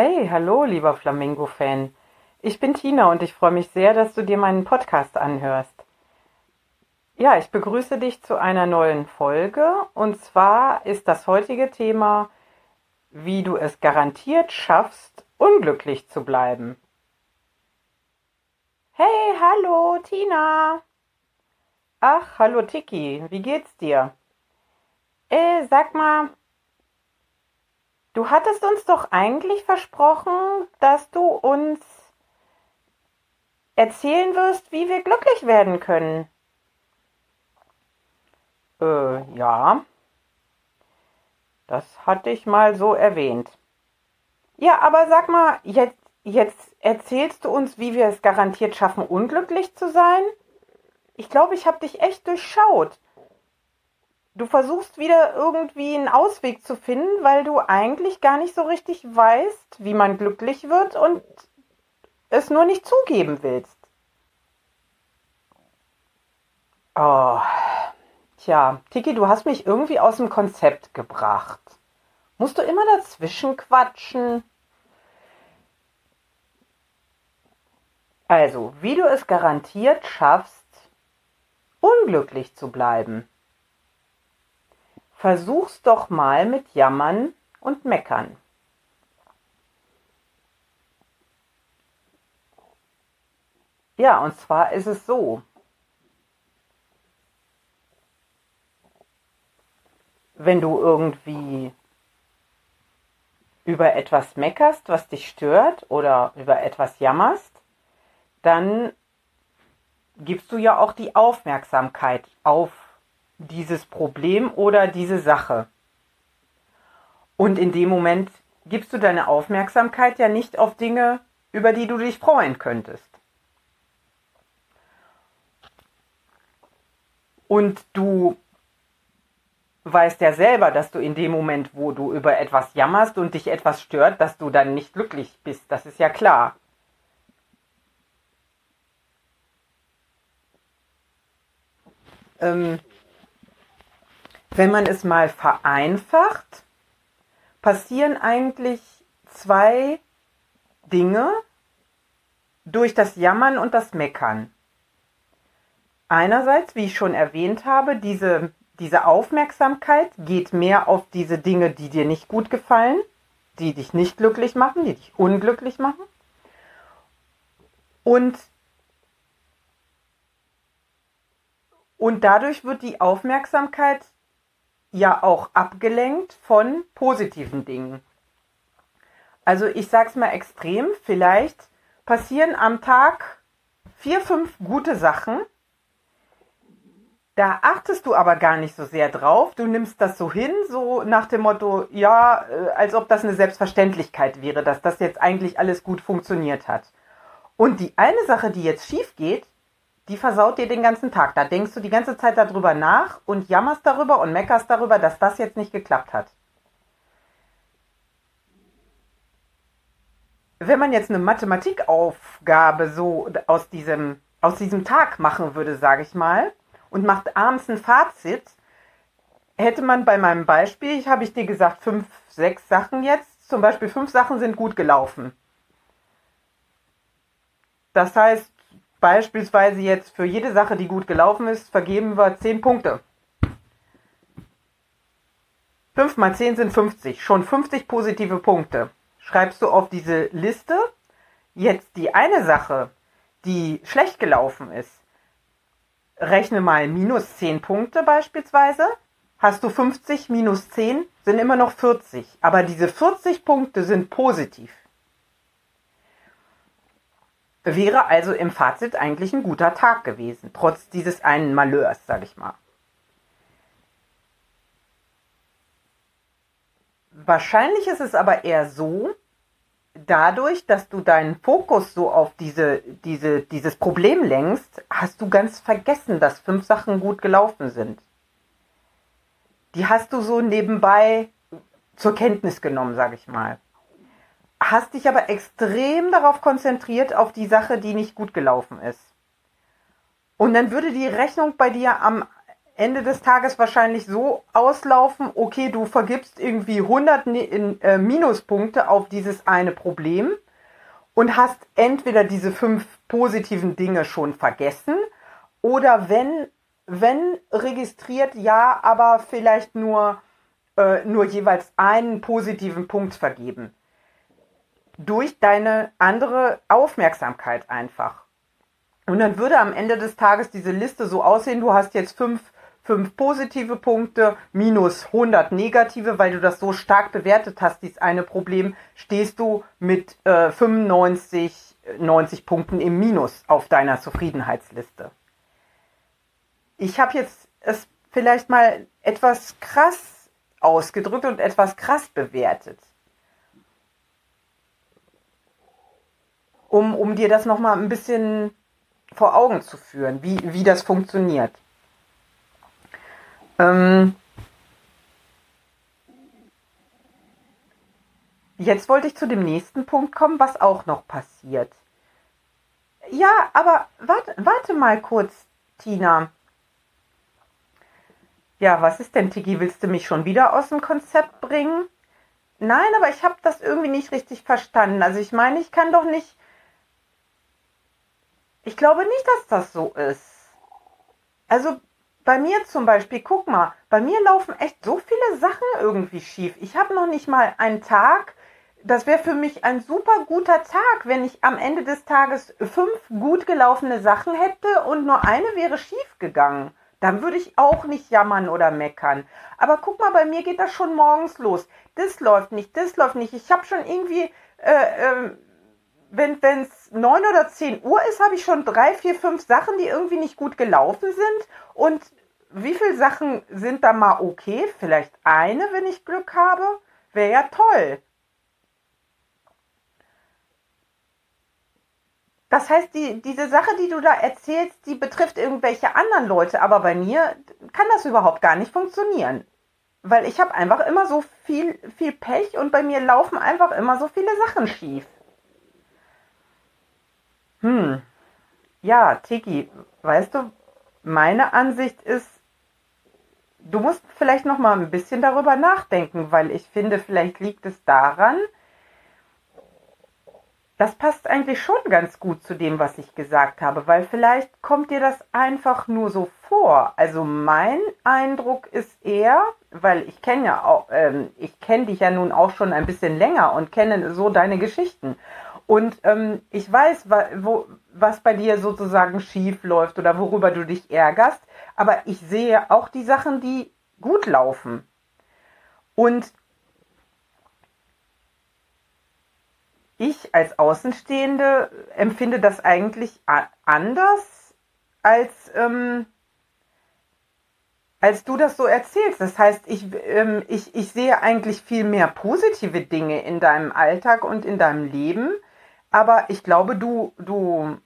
Hey, hallo, lieber Flamingo-Fan. Ich bin Tina und ich freue mich sehr, dass du dir meinen Podcast anhörst. Ja, ich begrüße dich zu einer neuen Folge und zwar ist das heutige Thema, wie du es garantiert schaffst, unglücklich zu bleiben. Hey, hallo, Tina. Ach, hallo, Tiki, wie geht's dir? Äh, sag mal, du hattest uns doch eigentlich versprochen, dass du uns erzählen wirst, wie wir glücklich werden können. Äh, ja. Das hatte ich mal so erwähnt. Ja, aber sag mal, jetzt, jetzt erzählst du uns, wie wir es garantiert schaffen, unglücklich zu sein? Ich glaube, ich habe dich echt durchschaut. Du versuchst wieder irgendwie einen Ausweg zu finden, weil du eigentlich gar nicht so richtig weißt, wie man glücklich wird und es nur nicht zugeben willst. Oh, tja, Tiki, du hast mich irgendwie aus dem Konzept gebracht. Musst du immer dazwischen quatschen? Also, wie du es garantiert schaffst, unglücklich zu bleiben. Versuch's doch mal mit Jammern und Meckern. Ja, und zwar ist es so. Wenn du irgendwie über etwas meckerst, was dich stört oder über etwas jammerst, dann gibst du ja auch die Aufmerksamkeit auf dieses Problem oder diese Sache. Und in dem Moment gibst du deine Aufmerksamkeit ja nicht auf Dinge, über die du dich freuen könntest. Und du weißt ja selber, dass du in dem Moment, wo du über etwas jammerst und dich etwas stört, dass du dann nicht glücklich bist. Das ist ja klar. Ähm, wenn man es mal vereinfacht, passieren eigentlich zwei Dinge durch das Jammern und das Meckern. Einerseits, wie ich schon erwähnt habe, diese, diese Aufmerksamkeit geht mehr auf diese Dinge, die dir nicht gut gefallen, die dich nicht glücklich machen, die dich unglücklich machen. Und Und dadurch wird die Aufmerksamkeit ja auch abgelenkt von positiven Dingen. Also ich sag's mal extrem, vielleicht passieren am Tag vier, fünf gute Sachen. Da achtest du aber gar nicht so sehr drauf. Du nimmst das so hin, so nach dem Motto, ja, äh, als ob das eine Selbstverständlichkeit wäre, dass das jetzt eigentlich alles gut funktioniert hat. Und die eine Sache, die jetzt schief geht, die versaut dir den ganzen Tag. Da denkst du die ganze Zeit darüber nach und jammerst darüber und meckerst darüber, dass das jetzt nicht geklappt hat. Wenn man jetzt eine Mathematikaufgabe so aus diesem, aus diesem Tag machen würde, sage ich mal, und macht abends ein Fazit, hätte man bei meinem Beispiel, ich habe ich dir gesagt, fünf, sechs Sachen jetzt, zum Beispiel fünf Sachen sind gut gelaufen. Das heißt, Beispielsweise jetzt für jede Sache, die gut gelaufen ist, vergeben wir 10 Punkte. 5 mal 10 sind 50. Schon 50 positive Punkte. Schreibst du auf diese Liste jetzt die eine Sache, die schlecht gelaufen ist. Rechne mal minus 10 Punkte beispielsweise. Hast du 50 minus 10 sind immer noch 40. Aber diese 40 Punkte sind positiv. Wäre also im Fazit eigentlich ein guter Tag gewesen, trotz dieses einen Malheurs, sag ich mal. Wahrscheinlich ist es aber eher so, dadurch, dass du deinen Fokus so auf diese, diese, dieses Problem lenkst, hast du ganz vergessen, dass fünf Sachen gut gelaufen sind. Die hast du so nebenbei zur Kenntnis genommen, sag ich mal hast dich aber extrem darauf konzentriert, auf die Sache, die nicht gut gelaufen ist. Und dann würde die Rechnung bei dir am Ende des Tages wahrscheinlich so auslaufen, okay, du vergibst irgendwie 100 äh, Minuspunkte auf dieses eine Problem und hast entweder diese fünf positiven Dinge schon vergessen oder wenn, wenn registriert, ja, aber vielleicht nur, äh, nur jeweils einen positiven Punkt vergeben. Durch deine andere Aufmerksamkeit einfach. Und dann würde am Ende des Tages diese Liste so aussehen, du hast jetzt fünf, fünf positive Punkte minus 100 negative, weil du das so stark bewertet hast, dieses eine Problem, stehst du mit äh, 95, 90 Punkten im Minus auf deiner Zufriedenheitsliste. Ich habe jetzt es vielleicht mal etwas krass ausgedrückt und etwas krass bewertet. Um, um dir das nochmal ein bisschen vor Augen zu führen, wie, wie das funktioniert. Ähm Jetzt wollte ich zu dem nächsten Punkt kommen, was auch noch passiert. Ja, aber warte, warte mal kurz, Tina. Ja, was ist denn, Tiki? Willst du mich schon wieder aus dem Konzept bringen? Nein, aber ich habe das irgendwie nicht richtig verstanden. Also ich meine, ich kann doch nicht ich glaube nicht, dass das so ist. Also bei mir zum Beispiel, guck mal, bei mir laufen echt so viele Sachen irgendwie schief. Ich habe noch nicht mal einen Tag. Das wäre für mich ein super guter Tag, wenn ich am Ende des Tages fünf gut gelaufene Sachen hätte und nur eine wäre schief gegangen. Dann würde ich auch nicht jammern oder meckern. Aber guck mal, bei mir geht das schon morgens los. Das läuft nicht, das läuft nicht. Ich habe schon irgendwie äh, äh, wenn es neun oder zehn Uhr ist, habe ich schon drei, vier, fünf Sachen, die irgendwie nicht gut gelaufen sind. Und wie viele Sachen sind da mal okay? Vielleicht eine, wenn ich Glück habe? Wäre ja toll. Das heißt, die, diese Sache, die du da erzählst, die betrifft irgendwelche anderen Leute, aber bei mir kann das überhaupt gar nicht funktionieren. Weil ich habe einfach immer so viel, viel Pech und bei mir laufen einfach immer so viele Sachen schief. Hm. Ja, Tiki, weißt du, meine Ansicht ist, du musst vielleicht noch mal ein bisschen darüber nachdenken, weil ich finde, vielleicht liegt es daran, das passt eigentlich schon ganz gut zu dem, was ich gesagt habe, weil vielleicht kommt dir das einfach nur so vor. Also mein Eindruck ist eher, weil ich kenne ja auch, ähm, ich kenne dich ja nun auch schon ein bisschen länger und kenne so deine Geschichten. Und ähm, ich weiß, wo, was bei dir sozusagen schief läuft oder worüber du dich ärgerst, aber ich sehe auch die Sachen, die gut laufen. Und ich als Außenstehende empfinde das eigentlich anders als, ähm, als du das so erzählst. Das heißt, ich, ähm, ich, ich sehe eigentlich viel mehr positive Dinge in deinem Alltag und in deinem Leben aber ich glaube, du, du,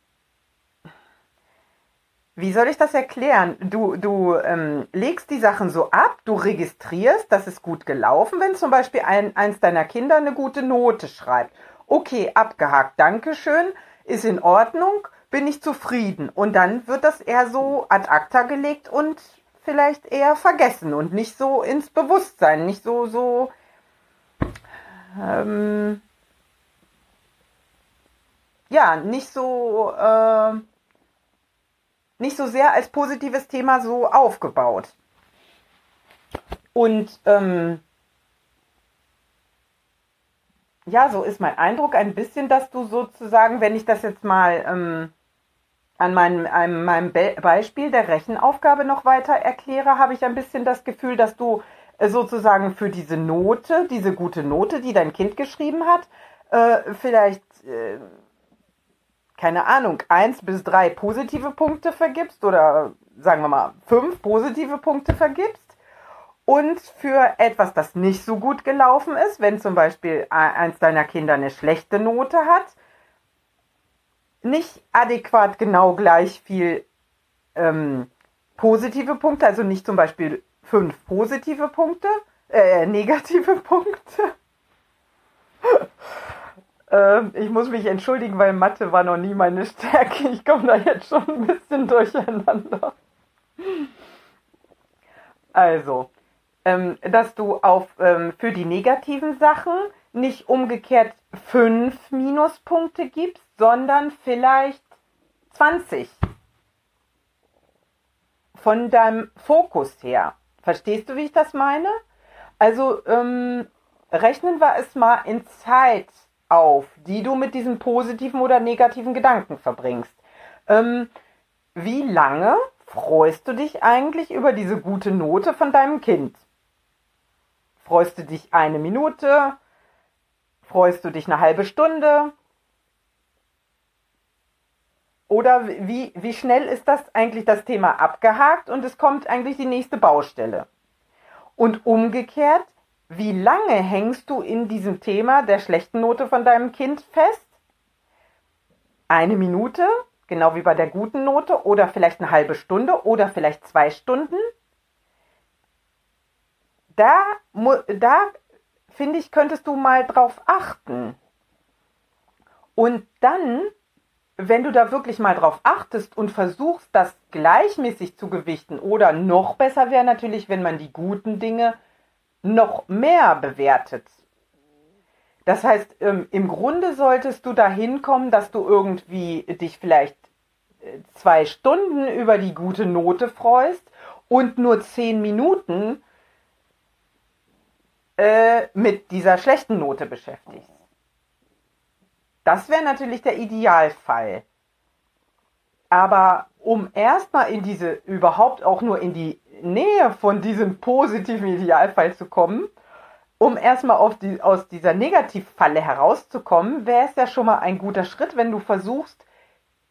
wie soll ich das erklären? Du, du ähm, legst die Sachen so ab, du registrierst, das ist gut gelaufen, wenn zum Beispiel ein, eins deiner Kinder eine gute Note schreibt. Okay, abgehakt, Dankeschön, ist in Ordnung, bin ich zufrieden. Und dann wird das eher so ad acta gelegt und vielleicht eher vergessen und nicht so ins Bewusstsein, nicht so, so, ähm, ja, nicht so, äh, nicht so sehr als positives Thema so aufgebaut. Und ähm, ja, so ist mein Eindruck ein bisschen, dass du sozusagen, wenn ich das jetzt mal ähm, an meinem, einem, meinem Be Beispiel der Rechenaufgabe noch weiter erkläre, habe ich ein bisschen das Gefühl, dass du äh, sozusagen für diese Note, diese gute Note, die dein Kind geschrieben hat, äh, vielleicht äh, keine Ahnung, eins bis drei positive Punkte vergibst oder sagen wir mal fünf positive Punkte vergibst und für etwas, das nicht so gut gelaufen ist, wenn zum Beispiel eins deiner Kinder eine schlechte Note hat, nicht adäquat genau gleich viel ähm, positive Punkte, also nicht zum Beispiel fünf positive Punkte, äh, negative Punkte. Ähm, ich muss mich entschuldigen, weil Mathe war noch nie meine Stärke. Ich komme da jetzt schon ein bisschen durcheinander. Also, ähm, dass du auf ähm, für die negativen Sachen nicht umgekehrt fünf Minuspunkte gibst, sondern vielleicht 20. Von deinem Fokus her. Verstehst du, wie ich das meine? Also ähm, rechnen wir es mal in Zeit auf, die du mit diesen positiven oder negativen Gedanken verbringst. Ähm, wie lange freust du dich eigentlich über diese gute Note von deinem Kind? Freust du dich eine Minute? Freust du dich eine halbe Stunde? Oder wie, wie schnell ist das eigentlich das Thema abgehakt und es kommt eigentlich die nächste Baustelle? Und umgekehrt, wie lange hängst du in diesem Thema der schlechten Note von deinem Kind fest? Eine Minute, genau wie bei der guten Note, oder vielleicht eine halbe Stunde oder vielleicht zwei Stunden? Da, da finde ich, könntest du mal drauf achten. Und dann, wenn du da wirklich mal drauf achtest und versuchst, das gleichmäßig zu gewichten, oder noch besser wäre natürlich, wenn man die guten Dinge noch mehr bewertet. Das heißt, ähm, im Grunde solltest du dahin kommen, dass du irgendwie dich vielleicht äh, zwei Stunden über die gute Note freust und nur zehn Minuten äh, mit dieser schlechten Note beschäftigst. Das wäre natürlich der Idealfall. Aber um erstmal in diese, überhaupt auch nur in die Nähe von diesem positiven Idealfall zu kommen, um erstmal die, aus dieser Negativfalle herauszukommen, wäre es ja schon mal ein guter Schritt, wenn du versuchst,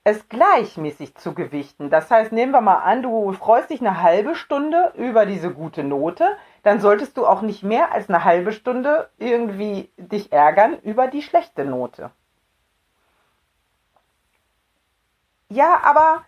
es gleichmäßig zu gewichten. Das heißt, nehmen wir mal an, du freust dich eine halbe Stunde über diese gute Note, dann solltest du auch nicht mehr als eine halbe Stunde irgendwie dich ärgern über die schlechte Note. Ja, aber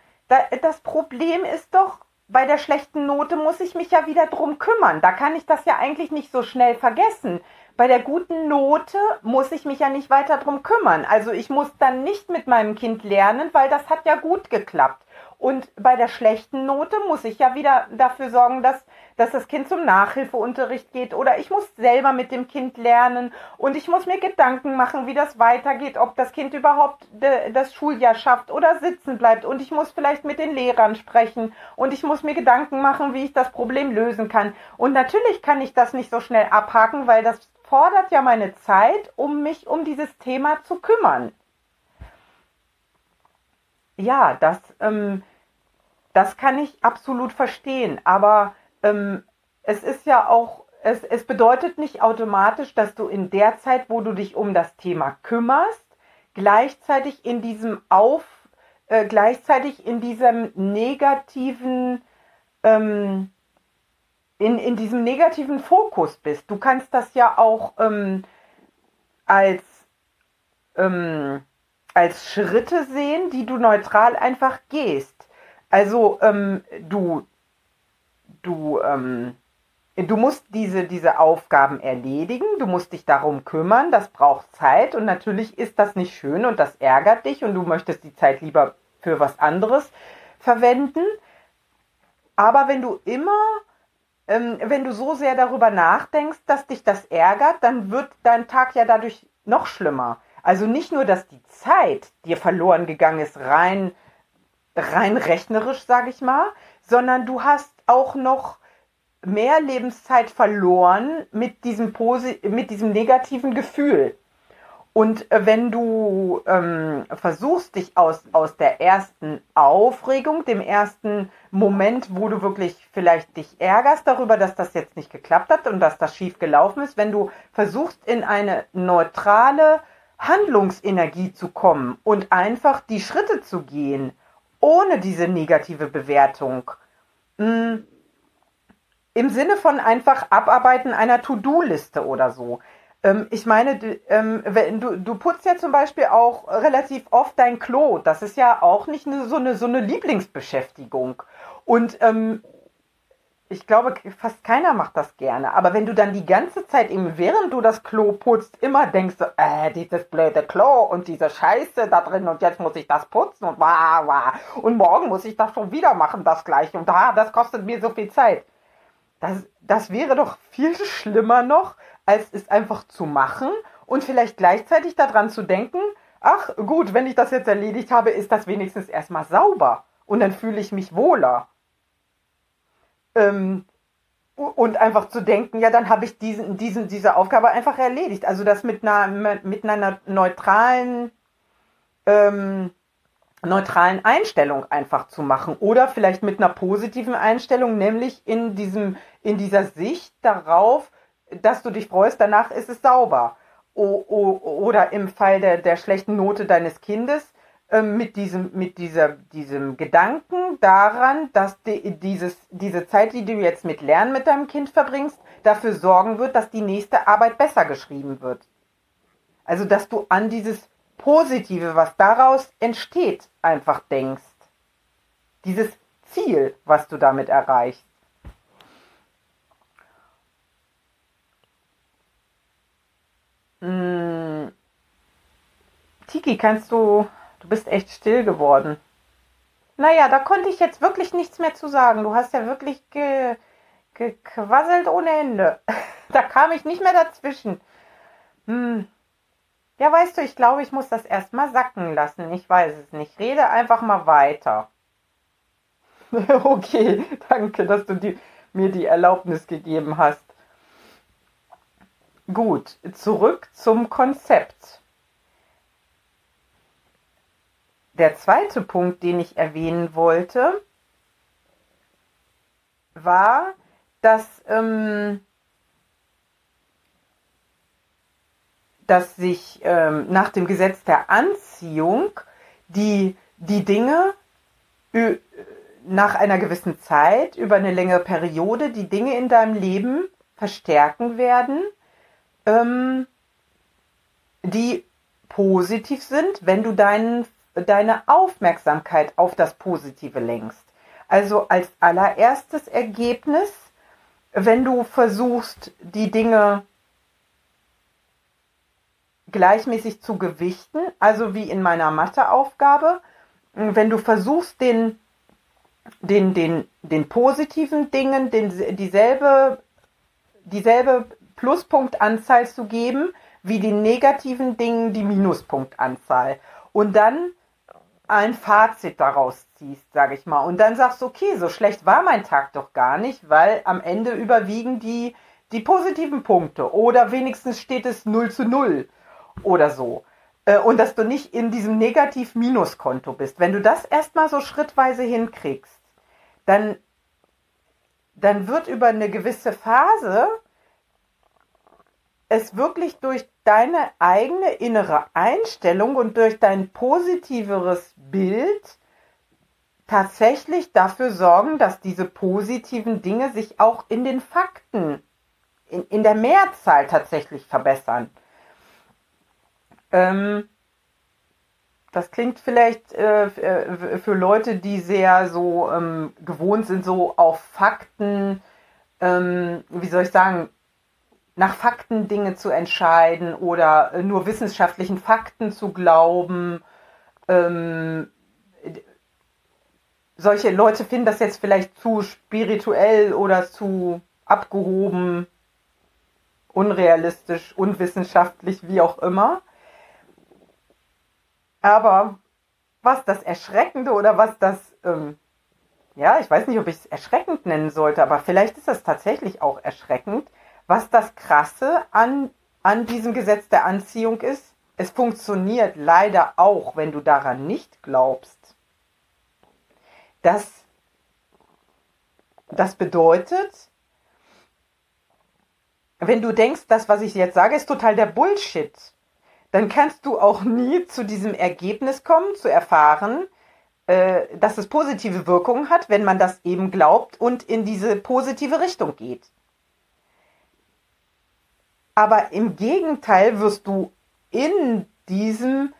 das Problem ist doch, bei der schlechten Note muss ich mich ja wieder drum kümmern. Da kann ich das ja eigentlich nicht so schnell vergessen. Bei der guten Note muss ich mich ja nicht weiter drum kümmern. Also ich muss dann nicht mit meinem Kind lernen, weil das hat ja gut geklappt. Und bei der schlechten Note muss ich ja wieder dafür sorgen, dass dass das Kind zum Nachhilfeunterricht geht oder ich muss selber mit dem Kind lernen und ich muss mir Gedanken machen, wie das weitergeht, ob das Kind überhaupt das Schuljahr schafft oder sitzen bleibt und ich muss vielleicht mit den Lehrern sprechen und ich muss mir Gedanken machen, wie ich das Problem lösen kann. Und natürlich kann ich das nicht so schnell abhaken, weil das fordert ja meine Zeit, um mich um dieses Thema zu kümmern. Ja, das, ähm, das kann ich absolut verstehen, aber ähm, es ist ja auch, es, es bedeutet nicht automatisch, dass du in der Zeit, wo du dich um das Thema kümmerst, gleichzeitig in diesem Auf, äh, gleichzeitig in diesem negativen, ähm, in, in diesem negativen Fokus bist. Du kannst das ja auch ähm, als, ähm, als Schritte sehen, die du neutral einfach gehst. Also ähm, du, du, ähm, du musst diese, diese Aufgaben erledigen, du musst dich darum kümmern, das braucht Zeit und natürlich ist das nicht schön und das ärgert dich und du möchtest die Zeit lieber für was anderes verwenden. Aber wenn du immer, ähm, wenn du so sehr darüber nachdenkst, dass dich das ärgert, dann wird dein Tag ja dadurch noch schlimmer. Also nicht nur, dass die Zeit dir verloren gegangen ist, rein, rein rechnerisch, sage ich mal, sondern du hast auch noch mehr Lebenszeit verloren mit diesem, Posi mit diesem negativen Gefühl. Und äh, wenn du ähm, versuchst, dich aus, aus der ersten Aufregung, dem ersten Moment, wo du wirklich vielleicht dich ärgerst darüber, dass das jetzt nicht geklappt hat und dass das schief gelaufen ist, wenn du versuchst, in eine neutrale Handlungsenergie zu kommen und einfach die Schritte zu gehen, ohne diese negative Bewertung, hm. Im Sinne von einfach Abarbeiten einer To-Do-Liste oder so. Ähm, ich meine, du, ähm, du, du putzt ja zum Beispiel auch relativ oft dein Klo. Das ist ja auch nicht so, eine, so eine Lieblingsbeschäftigung. Und ähm, ich glaube, fast keiner macht das gerne. Aber wenn du dann die ganze Zeit, eben während du das Klo putzt, immer denkst, äh, dieses blöde Klo und diese Scheiße da drin und jetzt muss ich das putzen und wah, wah. Und morgen muss ich das schon wieder machen, das gleiche. Und da, das kostet mir so viel Zeit. Das, das wäre doch viel schlimmer noch, als es einfach zu machen und vielleicht gleichzeitig daran zu denken, ach gut, wenn ich das jetzt erledigt habe, ist das wenigstens erstmal sauber und dann fühle ich mich wohler. Ähm, und einfach zu denken, ja, dann habe ich diesen, diesen, diese Aufgabe einfach erledigt. Also das mit einer, mit einer neutralen, ähm, neutralen Einstellung einfach zu machen oder vielleicht mit einer positiven Einstellung, nämlich in diesem, in dieser Sicht darauf, dass du dich freust, danach ist es sauber. O, o, oder im Fall der, der schlechten Note deines Kindes, mit diesem, mit dieser, diesem Gedanken daran, dass die, dieses, diese Zeit, die du jetzt mit Lernen mit deinem Kind verbringst, dafür sorgen wird, dass die nächste Arbeit besser geschrieben wird. Also, dass du an dieses Positive, was daraus entsteht, einfach denkst. Dieses Ziel, was du damit erreichst. Hm. Tiki, kannst du Du bist echt still geworden. Naja, da konnte ich jetzt wirklich nichts mehr zu sagen. Du hast ja wirklich ge gequasselt ohne Ende. da kam ich nicht mehr dazwischen. Hm. Ja, weißt du, ich glaube, ich muss das erstmal sacken lassen. Ich weiß es nicht. Rede einfach mal weiter. okay, danke, dass du die, mir die Erlaubnis gegeben hast. Gut, zurück zum Konzept. Der zweite Punkt, den ich erwähnen wollte, war, dass, ähm, dass sich ähm, nach dem Gesetz der Anziehung die, die Dinge nach einer gewissen Zeit, über eine längere Periode, die Dinge in deinem Leben verstärken werden, ähm, die positiv sind, wenn du deinen deine Aufmerksamkeit auf das Positive lenkst. Also als allererstes Ergebnis, wenn du versuchst, die Dinge gleichmäßig zu gewichten, also wie in meiner Matheaufgabe, wenn du versuchst, den, den, den, den positiven Dingen den, dieselbe, dieselbe Pluspunktanzahl zu geben, wie den negativen Dingen die Minuspunktanzahl. Und dann ein Fazit daraus ziehst, sage ich mal. Und dann sagst okay, so schlecht war mein Tag doch gar nicht, weil am Ende überwiegen die, die positiven Punkte. Oder wenigstens steht es 0 zu 0 oder so. Äh, und dass du nicht in diesem Negativ-Minus-Konto bist. Wenn du das erstmal so schrittweise hinkriegst, dann, dann wird über eine gewisse Phase es wirklich durch deine eigene innere Einstellung und durch dein positiveres Bild tatsächlich dafür sorgen, dass diese positiven Dinge sich auch in den Fakten, in, in der Mehrzahl tatsächlich verbessern. Ähm, das klingt vielleicht äh, äh für Leute, die sehr so ähm, gewohnt sind, so auf Fakten, ähm, wie soll ich sagen, nach Fakten Dinge zu entscheiden oder äh, nur wissenschaftlichen Fakten zu glauben. Ähm, solche Leute finden das jetzt vielleicht zu spirituell oder zu abgehoben, unrealistisch, unwissenschaftlich, wie auch immer. Aber was das Erschreckende oder was das, ähm, ja, ich weiß nicht, ob ich es erschreckend nennen sollte, aber vielleicht ist das tatsächlich auch erschreckend, was das Krasse an, an diesem Gesetz der Anziehung ist, es funktioniert leider auch, wenn du daran nicht glaubst. Das, das bedeutet, wenn du denkst, das, was ich jetzt sage, ist total der Bullshit, dann kannst du auch nie zu diesem Ergebnis kommen, zu erfahren, äh, dass es positive Wirkungen hat, wenn man das eben glaubt und in diese positive Richtung geht. Aber im Gegenteil wirst du in diesem,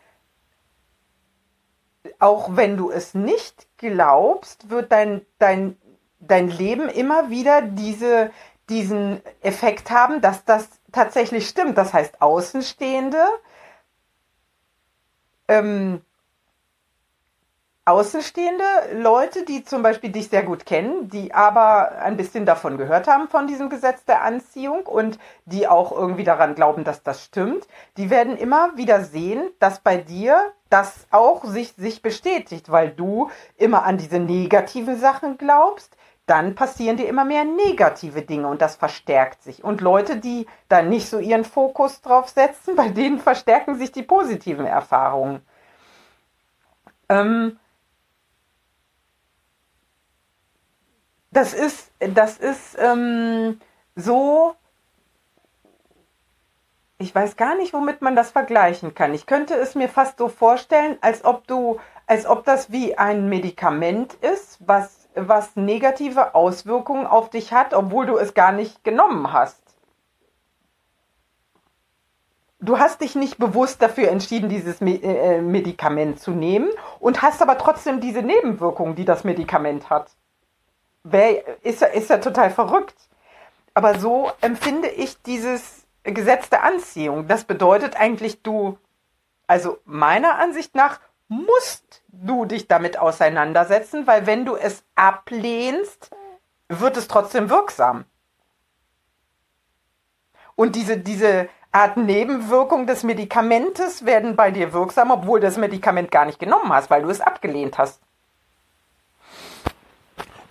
auch wenn du es nicht glaubst, wird dein, dein, dein Leben immer wieder diese, diesen Effekt haben, dass das tatsächlich stimmt. Das heißt, Außenstehende ähm, Außenstehende, Leute, die zum Beispiel dich sehr gut kennen, die aber ein bisschen davon gehört haben von diesem Gesetz der Anziehung und die auch irgendwie daran glauben, dass das stimmt, die werden immer wieder sehen, dass bei dir das auch sich, sich bestätigt, weil du immer an diese negativen Sachen glaubst, dann passieren dir immer mehr negative Dinge und das verstärkt sich. Und Leute, die da nicht so ihren Fokus drauf setzen, bei denen verstärken sich die positiven Erfahrungen. Ähm, das ist, das ist ähm, so, ich weiß gar nicht, womit man das vergleichen kann. Ich könnte es mir fast so vorstellen, als ob du, als ob das wie ein Medikament ist, was, was negative Auswirkungen auf dich hat, obwohl du es gar nicht genommen hast. Du hast dich nicht bewusst dafür entschieden, dieses äh, Medikament zu nehmen und hast aber trotzdem diese Nebenwirkungen, die das Medikament hat ist, ist ja total verrückt. Aber so empfinde ich dieses Gesetz der Anziehung. Das bedeutet eigentlich, du, also meiner Ansicht nach, musst du dich damit auseinandersetzen, weil wenn du es ablehnst, wird es trotzdem wirksam. Und diese, diese Art Nebenwirkung des Medikamentes werden bei dir wirksam, obwohl du das Medikament gar nicht genommen hast, weil du es abgelehnt hast.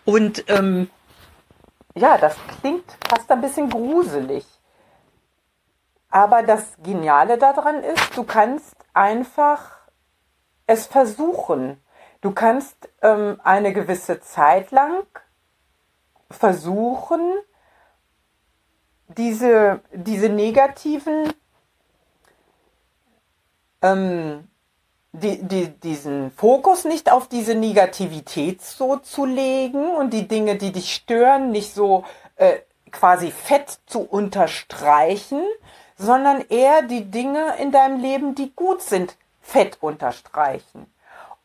Und ähm, ja, das klingt fast ein bisschen gruselig. Aber das Geniale daran ist, du kannst einfach es versuchen. Du kannst ähm, eine gewisse Zeit lang versuchen, diese, diese negativen ähm, die, die, diesen Fokus nicht auf diese Negativität so zu legen und die Dinge, die dich stören, nicht so äh, quasi fett zu unterstreichen, sondern eher die Dinge in deinem Leben, die gut sind, fett unterstreichen.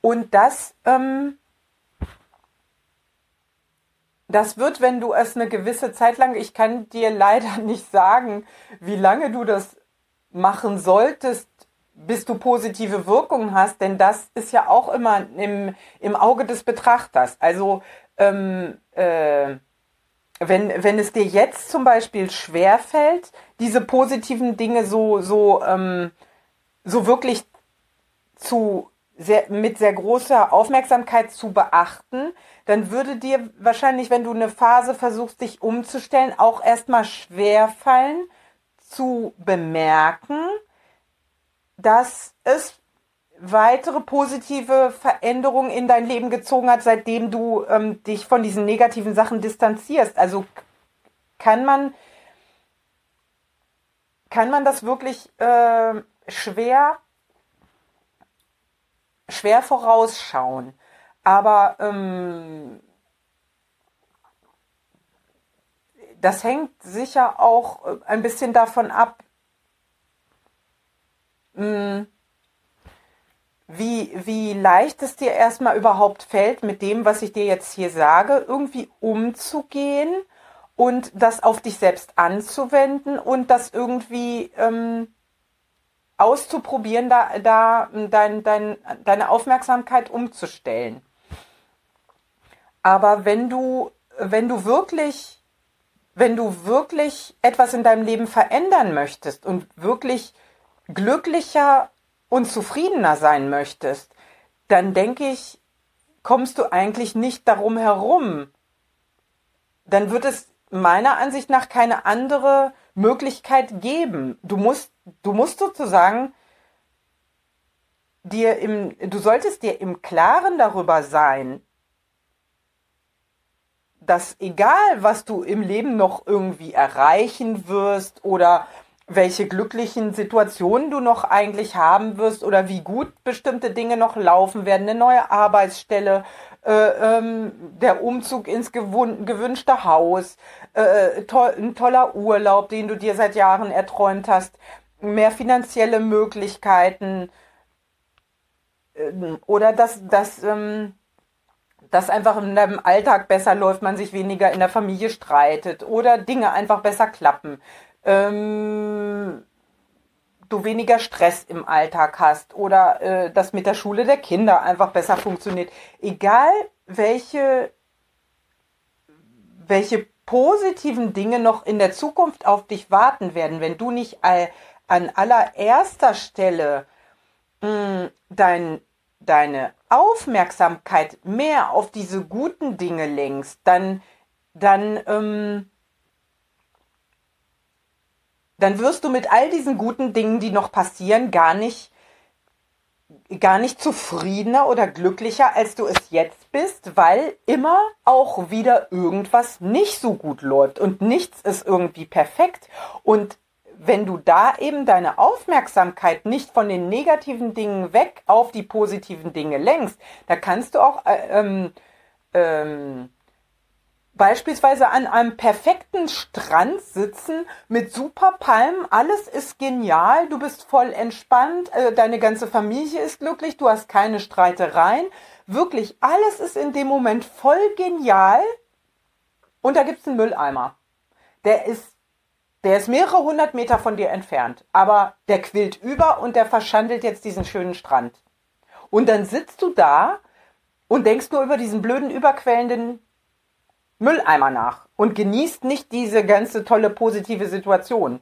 Und das, ähm, das wird, wenn du es eine gewisse Zeit lang, ich kann dir leider nicht sagen, wie lange du das machen solltest, bis du positive Wirkungen hast, denn das ist ja auch immer im, im Auge des Betrachters. Also ähm, äh, wenn, wenn es dir jetzt zum Beispiel schwerfällt, diese positiven Dinge so, so, ähm, so wirklich zu sehr, mit sehr großer Aufmerksamkeit zu beachten, dann würde dir wahrscheinlich, wenn du eine Phase versuchst, dich umzustellen, auch erstmal schwerfallen zu bemerken, dass es weitere positive Veränderungen in dein Leben gezogen hat, seitdem du ähm, dich von diesen negativen Sachen distanzierst. Also kann man kann man das wirklich äh, schwer schwer vorausschauen. Aber ähm, das hängt sicher auch äh, ein bisschen davon ab, hm. wie, wie leicht es dir erstmal überhaupt fällt, mit dem, was ich dir jetzt hier sage, irgendwie umzugehen und das auf dich selbst anzuwenden und das irgendwie ähm, auszuprobieren, da, da dein, dein, deine Aufmerksamkeit umzustellen. Aber wenn du, wenn du wirklich, wenn du wirklich etwas in deinem Leben verändern möchtest und wirklich glücklicher und zufriedener sein möchtest, dann denke ich, kommst du eigentlich nicht darum herum. Dann wird es meiner Ansicht nach keine andere Möglichkeit geben. Du musst, du musst sozusagen dir im, du solltest dir im Klaren darüber sein, dass egal, was du im Leben noch irgendwie erreichen wirst oder welche glücklichen Situationen du noch eigentlich haben wirst oder wie gut bestimmte Dinge noch laufen werden, eine neue Arbeitsstelle, äh, ähm, der Umzug ins gewünschte Haus, äh, to ein toller Urlaub, den du dir seit Jahren erträumt hast, mehr finanzielle Möglichkeiten äh, oder dass, dass, ähm, dass einfach in deinem Alltag besser läuft, man sich weniger in der Familie streitet oder Dinge einfach besser klappen ähm, du weniger Stress im Alltag hast oder äh, das mit der Schule der Kinder einfach besser funktioniert. Egal welche, welche positiven Dinge noch in der Zukunft auf dich warten werden, wenn du nicht all, an allererster Stelle mh, hm, dein, deine Aufmerksamkeit mehr auf diese guten Dinge lenkst, dann, dann, ähm, dann wirst du mit all diesen guten Dingen, die noch passieren, gar nicht, gar nicht zufriedener oder glücklicher, als du es jetzt bist, weil immer auch wieder irgendwas nicht so gut läuft und nichts ist irgendwie perfekt. Und wenn du da eben deine Aufmerksamkeit nicht von den negativen Dingen weg auf die positiven Dinge lenkst, da kannst du auch äh, ähm, ähm, beispielsweise an einem perfekten Strand sitzen mit super Palmen, alles ist genial, du bist voll entspannt, äh, deine ganze Familie ist glücklich, du hast keine Streitereien, wirklich alles ist in dem Moment voll genial. Und da gibt's einen Mülleimer. Der ist der ist mehrere hundert Meter von dir entfernt, aber der quillt über und der verschandelt jetzt diesen schönen Strand. Und dann sitzt du da und denkst nur über diesen blöden, überquellenden Mülleimer nach und genießt nicht diese ganze tolle positive Situation.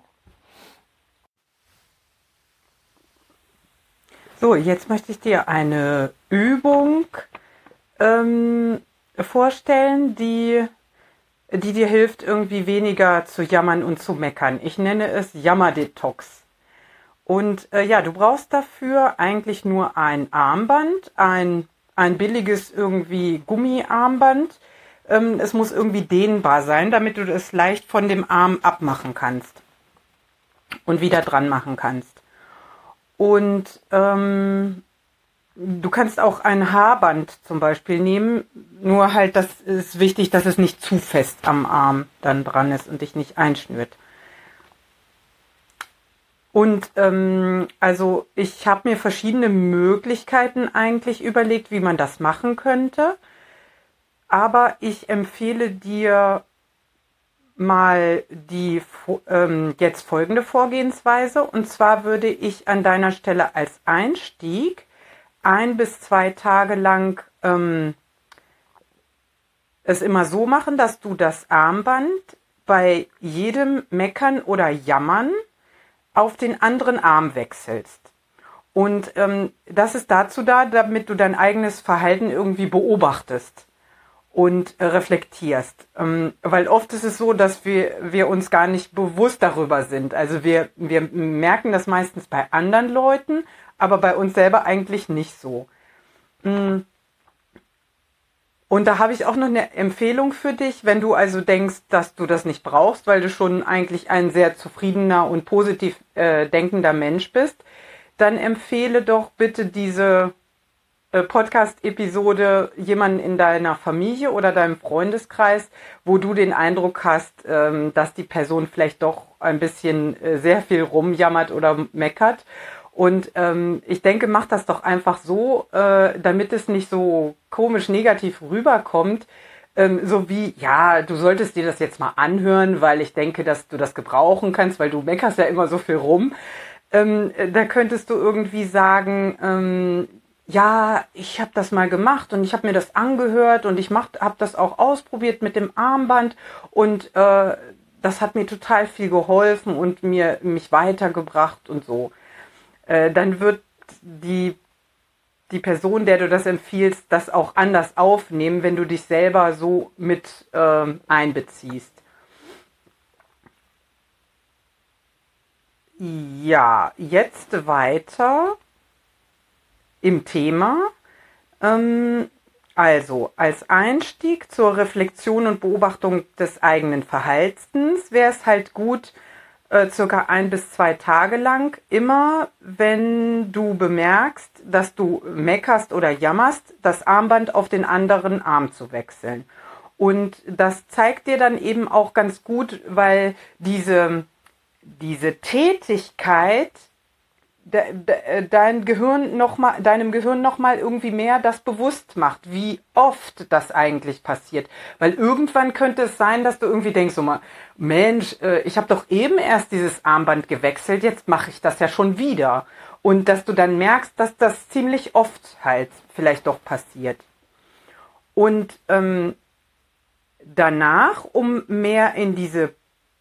So, jetzt möchte ich dir eine Übung ähm, vorstellen, die die dir hilft, irgendwie weniger zu jammern und zu meckern. Ich nenne es Jammerdetox. Und äh, ja, du brauchst dafür eigentlich nur ein Armband, ein, ein billiges irgendwie Gummiarmband. Ähm, es muss irgendwie dehnbar sein, damit du das leicht von dem Arm abmachen kannst und wieder dran machen kannst. Und ähm, Du kannst auch ein Haarband zum Beispiel nehmen, nur halt, das ist wichtig, dass es nicht zu fest am Arm dann dran ist und dich nicht einschnürt. Und ähm, also ich habe mir verschiedene Möglichkeiten eigentlich überlegt, wie man das machen könnte. Aber ich empfehle dir mal die ähm, jetzt folgende Vorgehensweise. Und zwar würde ich an deiner Stelle als Einstieg ein bis zwei Tage lang ähm, es immer so machen, dass du das Armband bei jedem Meckern oder Jammern auf den anderen Arm wechselst. Und ähm, das ist dazu da, damit du dein eigenes Verhalten irgendwie beobachtest und äh, reflektierst. Ähm, weil oft ist es so, dass wir, wir uns gar nicht bewusst darüber sind. Also wir, wir merken das meistens bei anderen Leuten aber bei uns selber eigentlich nicht so. Mm. Und da habe ich auch noch eine Empfehlung für dich, wenn du also denkst, dass du das nicht brauchst, weil du schon eigentlich ein sehr zufriedener und positiv äh, denkender Mensch bist, dann empfehle doch bitte diese Podcast-Episode jemanden in deiner Familie oder deinem Freundeskreis, wo du den Eindruck hast, ähm, dass die Person vielleicht doch ein bisschen äh, sehr viel rumjammert oder meckert und ähm, ich denke, mach das doch einfach so, äh, damit es nicht so komisch negativ rüberkommt. Ähm, so wie, ja, du solltest dir das jetzt mal anhören, weil ich denke, dass du das gebrauchen kannst, weil du meckerst ja immer so viel rum. Ähm, da könntest du irgendwie sagen, ähm, ja, ich habe das mal gemacht und ich habe mir das angehört und ich habe das auch ausprobiert mit dem Armband und äh, das hat mir total viel geholfen und mir mich weitergebracht und so. Äh, dann wird die, die Person, der du das empfiehlst, das auch anders aufnehmen, wenn du dich selber so mit ähm, einbeziehst. Ja, jetzt weiter im Thema. Ähm, also, als Einstieg zur Reflexion und Beobachtung des eigenen Verhaltens wäre es halt gut, äh, circa ein bis zwei Tage lang, immer wenn du bemerkst, dass du meckerst oder jammerst, das Armband auf den anderen Arm zu wechseln. Und das zeigt dir dann eben auch ganz gut, weil diese, diese Tätigkeit de, de, dein Gehirn noch mal, deinem Gehirn noch mal irgendwie mehr das bewusst macht, wie oft das eigentlich passiert. Weil irgendwann könnte es sein, dass du irgendwie denkst, so mal, Mensch, äh, ich habe doch eben erst dieses Armband gewechselt, jetzt mache ich das ja schon wieder. Und dass du dann merkst, dass das ziemlich oft halt vielleicht doch passiert. Und ähm, danach, um mehr in diese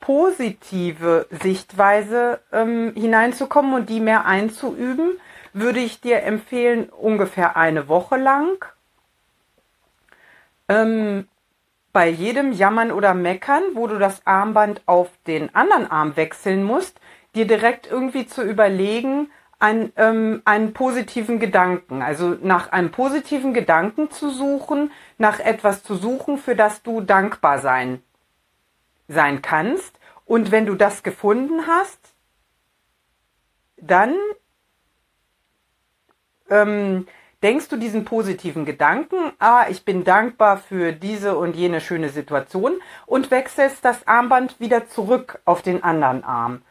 positive Sichtweise ähm, hineinzukommen und die mehr einzuüben, würde ich dir empfehlen, ungefähr eine Woche lang ähm, bei jedem Jammern oder Meckern, wo du das Armband auf den anderen Arm wechseln musst, dir direkt irgendwie zu überlegen, ein, ähm, einen positiven Gedanken, also nach einem positiven Gedanken zu suchen, nach etwas zu suchen, für das du dankbar sein sein kannst. Und wenn du das gefunden hast, dann ähm, denkst du diesen positiven Gedanken, ah, ich bin dankbar für diese und jene schöne Situation und wechselst das Armband wieder zurück auf den anderen Arm.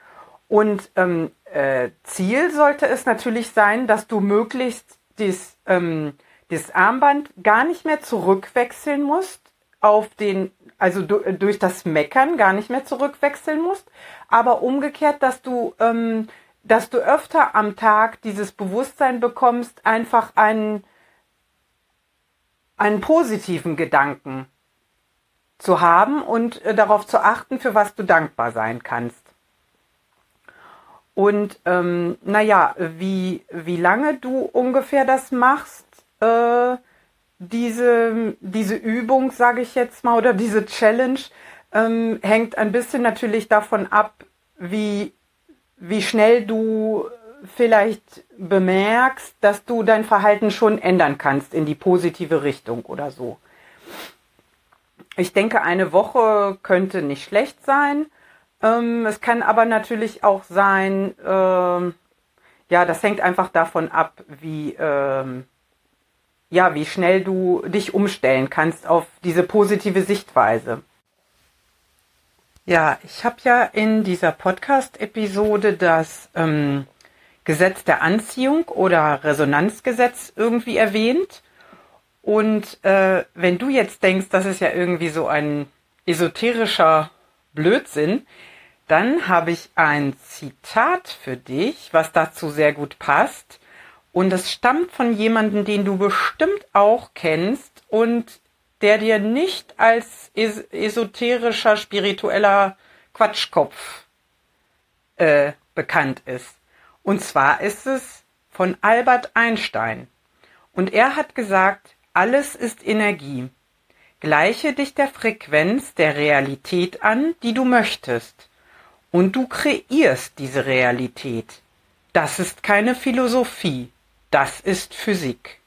Und ähm, äh, Ziel sollte es natürlich sein, dass du möglichst dies, ähm, das Armband gar nicht mehr zurückwechseln musst auf den also du, durch das Meckern gar nicht mehr zurückwechseln musst, aber umgekehrt, dass du, ähm, dass du öfter am Tag dieses Bewusstsein bekommst, einfach einen, einen positiven Gedanken zu haben und äh, darauf zu achten, für was du dankbar sein kannst. Und ähm, naja, wie, wie lange du ungefähr das machst, äh, diese, diese Übung, sage ich jetzt mal, oder diese Challenge ähm, hängt ein bisschen natürlich davon ab, wie, wie schnell du vielleicht bemerkst, dass du dein Verhalten schon ändern kannst in die positive Richtung oder so. Ich denke, eine Woche könnte nicht schlecht sein. Ähm, es kann aber natürlich auch sein, äh, ja, das hängt einfach davon ab, wie, ähm, ja, wie schnell du dich umstellen kannst auf diese positive Sichtweise. Ja, ich habe ja in dieser Podcast-Episode das ähm, Gesetz der Anziehung oder Resonanzgesetz irgendwie erwähnt. Und äh, wenn du jetzt denkst, das ist ja irgendwie so ein esoterischer Blödsinn, dann habe ich ein Zitat für dich, was dazu sehr gut passt. Und es stammt von jemandem, den du bestimmt auch kennst und der dir nicht als es esoterischer, spiritueller Quatschkopf äh, bekannt ist. Und zwar ist es von Albert Einstein. Und er hat gesagt, alles ist Energie. Gleiche dich der Frequenz der Realität an, die du möchtest. Und du kreierst diese Realität. Das ist keine Philosophie. Das ist Physik.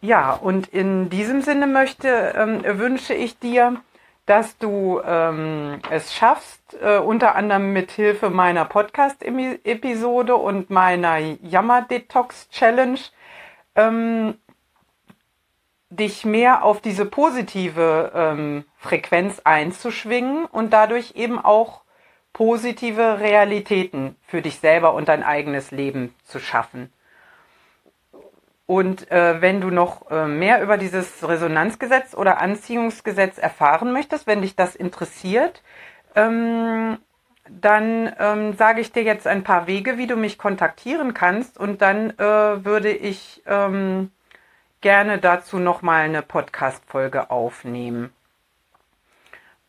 Ja, und in diesem Sinne möchte, ähm, wünsche ich dir, dass du ähm, es schaffst, äh, unter anderem mit Hilfe meiner Podcast-Episode und meiner Jammer-Detox-Challenge, ähm, dich mehr auf diese positive ähm, Frequenz einzuschwingen und dadurch eben auch positive Realitäten für dich selber und dein eigenes Leben zu schaffen. Und äh, wenn du noch äh, mehr über dieses Resonanzgesetz oder Anziehungsgesetz erfahren möchtest, wenn dich das interessiert, ähm, dann ähm, sage ich dir jetzt ein paar Wege, wie du mich kontaktieren kannst und dann äh, würde ich ähm, gerne dazu nochmal eine Podcast-Folge aufnehmen.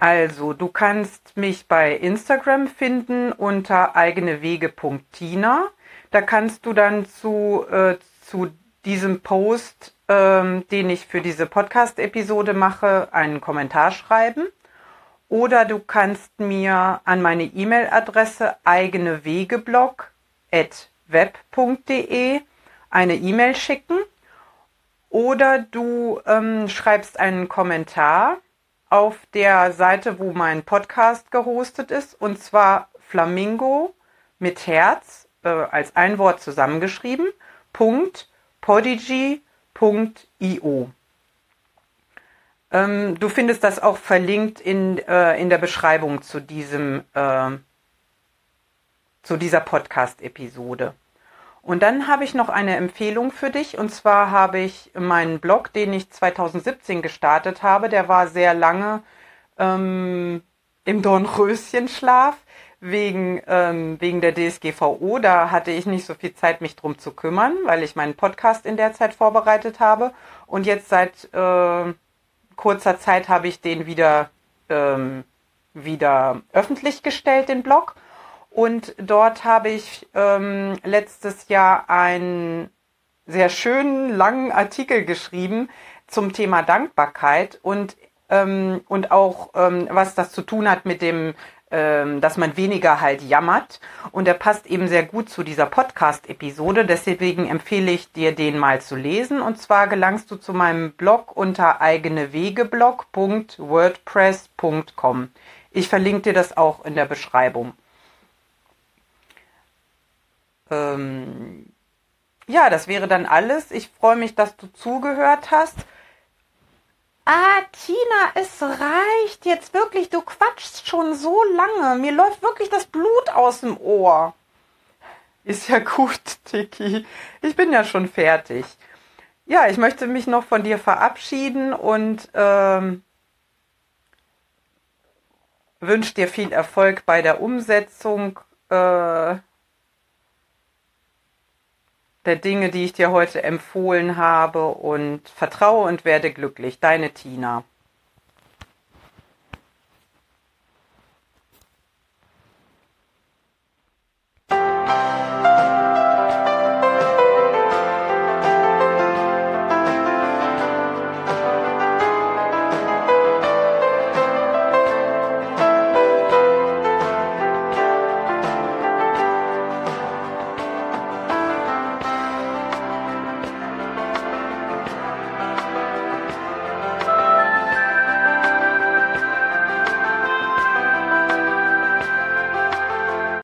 Also, du kannst mich bei Instagram finden unter eigenewege.tina. Da kannst du dann zu, äh, zu diesem Post, ähm, den ich für diese Podcast-Episode mache, einen Kommentar schreiben. Oder du kannst mir an meine E-Mail-Adresse eigenewegeblog.web.de eine E-Mail schicken. Oder du ähm, schreibst einen Kommentar auf der Seite, wo mein Podcast gehostet ist, und zwar Flamingo mit Herz äh, als ein Wort zusammengeschrieben, .podigy.io. Ähm, du findest das auch verlinkt in, äh, in der Beschreibung zu diesem, äh, zu dieser Podcast-Episode. Und dann habe ich noch eine Empfehlung für dich. Und zwar habe ich meinen Blog, den ich 2017 gestartet habe, der war sehr lange ähm, im Dornröschenschlaf wegen, ähm, wegen der DSGVO. Da hatte ich nicht so viel Zeit, mich drum zu kümmern, weil ich meinen Podcast in der Zeit vorbereitet habe. Und jetzt seit äh, kurzer Zeit habe ich den wieder, ähm, wieder öffentlich gestellt, den Blog. Und dort habe ich ähm, letztes Jahr einen sehr schönen, langen Artikel geschrieben zum Thema Dankbarkeit und, ähm, und auch, ähm, was das zu tun hat mit dem, ähm, dass man weniger halt jammert. Und der passt eben sehr gut zu dieser Podcast-Episode. Deswegen empfehle ich dir, den mal zu lesen. Und zwar gelangst du zu meinem Blog unter eigenewegeblog.wordpress.com. Ich verlinke dir das auch in der Beschreibung. Ähm, ja, das wäre dann alles. Ich freue mich, dass du zugehört hast. Ah, Tina, es reicht jetzt wirklich. Du quatschst schon so lange. Mir läuft wirklich das Blut aus dem Ohr. Ist ja gut, Tiki. Ich bin ja schon fertig. Ja, ich möchte mich noch von dir verabschieden und ähm, wünsche dir viel Erfolg bei der Umsetzung. Äh, der Dinge, die ich dir heute empfohlen habe und vertraue und werde glücklich. Deine Tina.